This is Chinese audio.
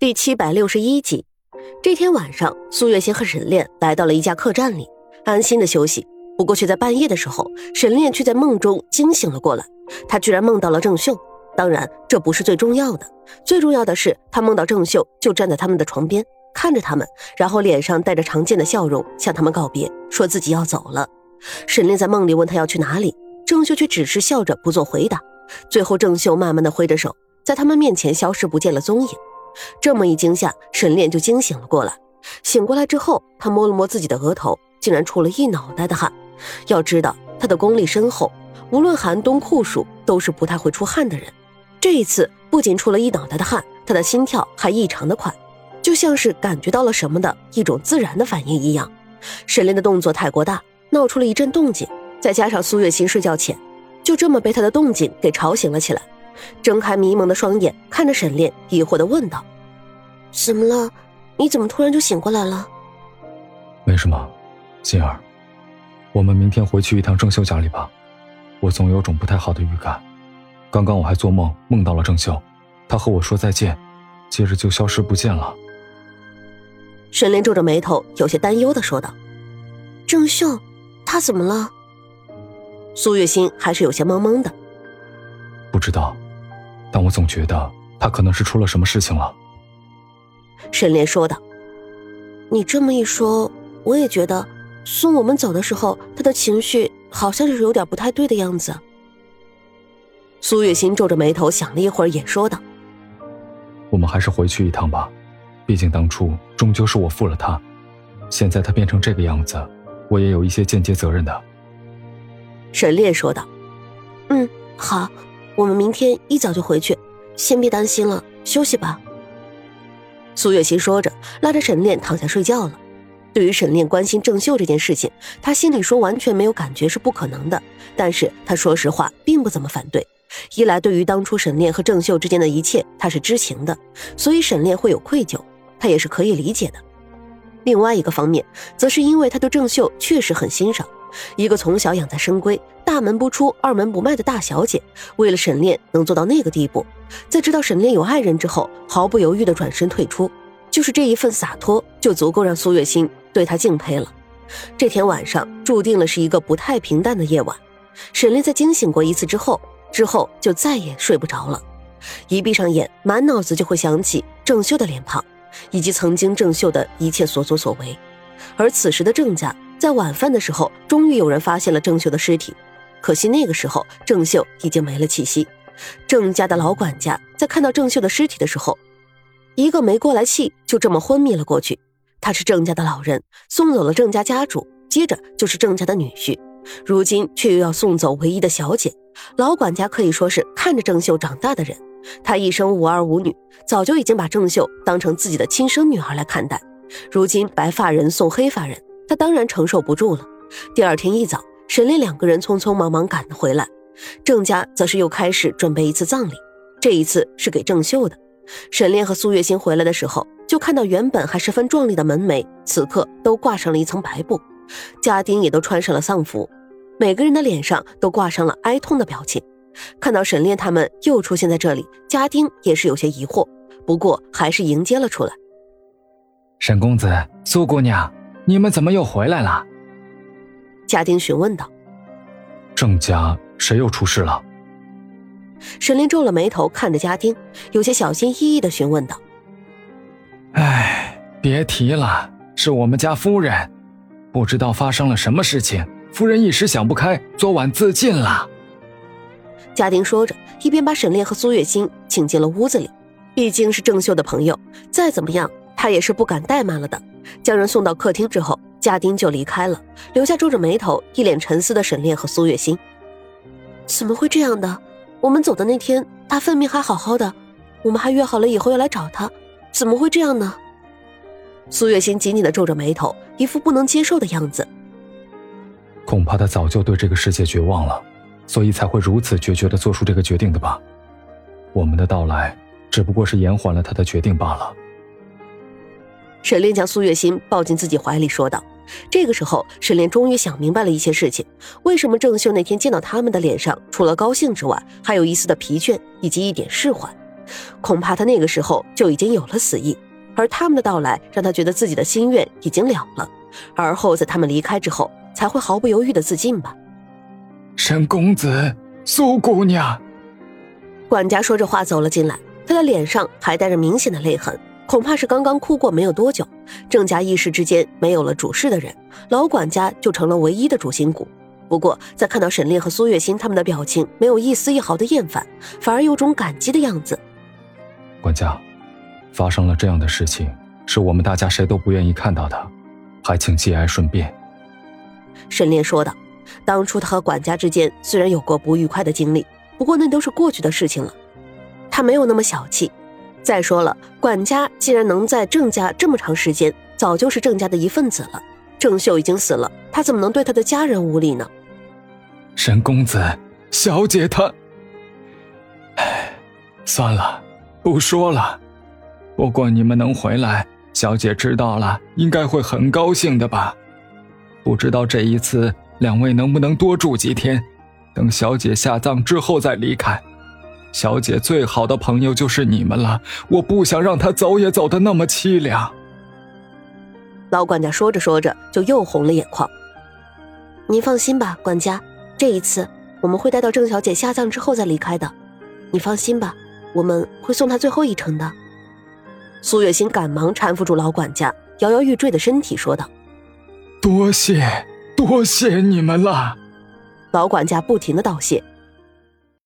第七百六十一集，这天晚上，苏月心和沈炼来到了一家客栈里，安心的休息。不过却在半夜的时候，沈炼却在梦中惊醒了过来。他居然梦到了郑秀。当然，这不是最重要的，最重要的是他梦到郑秀就站在他们的床边，看着他们，然后脸上带着常见的笑容，向他们告别，说自己要走了。沈炼在梦里问他要去哪里，郑秀却只是笑着不做回答。最后，郑秀慢慢的挥着手，在他们面前消失不见了踪影。这么一惊吓，沈炼就惊醒了过来。醒过来之后，他摸了摸自己的额头，竟然出了一脑袋的汗。要知道，他的功力深厚，无论寒冬酷暑，都是不太会出汗的人。这一次不仅出了一脑袋的汗，他的心跳还异常的快，就像是感觉到了什么的一种自然的反应一样。沈炼的动作太过大，闹出了一阵动静，再加上苏月心睡觉前，就这么被他的动静给吵醒了起来。睁开迷蒙的双眼，看着沈炼，疑惑的问道：“怎么了？你怎么突然就醒过来了？”“没什么，心儿，我们明天回去一趟郑秀家里吧。我总有种不太好的预感。刚刚我还做梦梦到了郑秀，她和我说再见，接着就消失不见了。”沈炼皱着眉头，有些担忧的说道：“郑秀，她怎么了？”苏月心还是有些懵懵的，不知道。但我总觉得他可能是出了什么事情了。沈炼说道：“你这么一说，我也觉得送我们走的时候，他的情绪好像是有点不太对的样子。”苏月心皱着眉头想了一会儿，也说道：“我们还是回去一趟吧，毕竟当初终究是我负了他，现在他变成这个样子，我也有一些间接责任的。”沈烈说道：“嗯，好。”我们明天一早就回去，先别担心了，休息吧。苏月心说着，拉着沈炼躺下睡觉了。对于沈炼关心郑秀这件事情，他心里说完全没有感觉是不可能的。但是他说实话，并不怎么反对。一来，对于当初沈炼和郑秀之间的一切，他是知情的，所以沈炼会有愧疚，他也是可以理解的。另外一个方面，则是因为他对郑秀确实很欣赏。一个从小养在深闺、大门不出、二门不迈的大小姐，为了沈炼能做到那个地步，在知道沈炼有爱人之后，毫不犹豫地转身退出，就是这一份洒脱，就足够让苏月心对他敬佩了。这天晚上注定了是一个不太平淡的夜晚。沈炼在惊醒过一次之后，之后就再也睡不着了。一闭上眼，满脑子就会想起郑秀的脸庞，以及曾经郑秀的一切所作所为。而此时的郑家。在晚饭的时候，终于有人发现了郑秀的尸体，可惜那个时候郑秀已经没了气息。郑家的老管家在看到郑秀的尸体的时候，一个没过来气，就这么昏迷了过去。他是郑家的老人，送走了郑家家主，接着就是郑家的女婿，如今却又要送走唯一的小姐。老管家可以说是看着郑秀长大的人，他一生无儿无女，早就已经把郑秀当成自己的亲生女儿来看待。如今白发人送黑发人。他当然承受不住了。第二天一早，沈炼两个人匆匆忙忙赶了回来，郑家则是又开始准备一次葬礼。这一次是给郑秀的。沈炼和苏月心回来的时候，就看到原本还十分壮丽的门楣，此刻都挂上了一层白布，家丁也都穿上了丧服，每个人的脸上都挂上了哀痛的表情。看到沈炼他们又出现在这里，家丁也是有些疑惑，不过还是迎接了出来。沈公子，苏姑娘。你们怎么又回来了？家丁询问道。郑家谁又出事了？沈炼皱了眉头，看着家丁，有些小心翼翼的询问道：“哎，别提了，是我们家夫人，不知道发生了什么事情，夫人一时想不开，昨晚自尽了。”家丁说着，一边把沈炼和苏月心请进了屋子里。毕竟是郑秀的朋友，再怎么样，他也是不敢怠慢了的。将人送到客厅之后，家丁就离开了，留下皱着眉头、一脸沉思的沈炼和苏月心。怎么会这样的？我们走的那天，他分明还好好的，我们还约好了以后要来找他，怎么会这样呢？苏月心紧紧的皱着眉头，一副不能接受的样子。恐怕他早就对这个世界绝望了，所以才会如此决绝的做出这个决定的吧？我们的到来只不过是延缓了他的决定罢了。沈炼将苏月心抱进自己怀里，说道：“这个时候，沈炼终于想明白了一些事情。为什么郑秀那天见到他们的脸上，除了高兴之外，还有一丝的疲倦以及一点释怀？恐怕他那个时候就已经有了死意。而他们的到来，让他觉得自己的心愿已经了了。而后在他们离开之后，才会毫不犹豫的自尽吧。沈公子，苏姑娘。管家说着话走了进来，他的脸上还带着明显的泪痕，恐怕是刚刚哭过没有多久。郑家一时之间没有了主事的人，老管家就成了唯一的主心骨。不过在看到沈炼和苏月心他们的表情，没有一丝一毫的厌烦，反而有种感激的样子。管家，发生了这样的事情，是我们大家谁都不愿意看到的，还请节哀顺变。沈炼说道：“当初他和管家之间虽然有过不愉快的经历。”不过那都是过去的事情了，他没有那么小气。再说了，管家既然能在郑家这么长时间，早就是郑家的一份子了。郑秀已经死了，他怎么能对他的家人无礼呢？沈公子，小姐她……唉，算了，不说了。不过你们能回来，小姐知道了，应该会很高兴的吧？不知道这一次两位能不能多住几天？等小姐下葬之后再离开，小姐最好的朋友就是你们了，我不想让她走也走的那么凄凉。老管家说着说着就又红了眼眶。您放心吧，管家，这一次我们会待到郑小姐下葬之后再离开的。你放心吧，我们会送她最后一程的。苏月心赶忙搀扶住老管家摇摇欲坠的身体，说道：“多谢，多谢你们了。”老管家不停的道谢，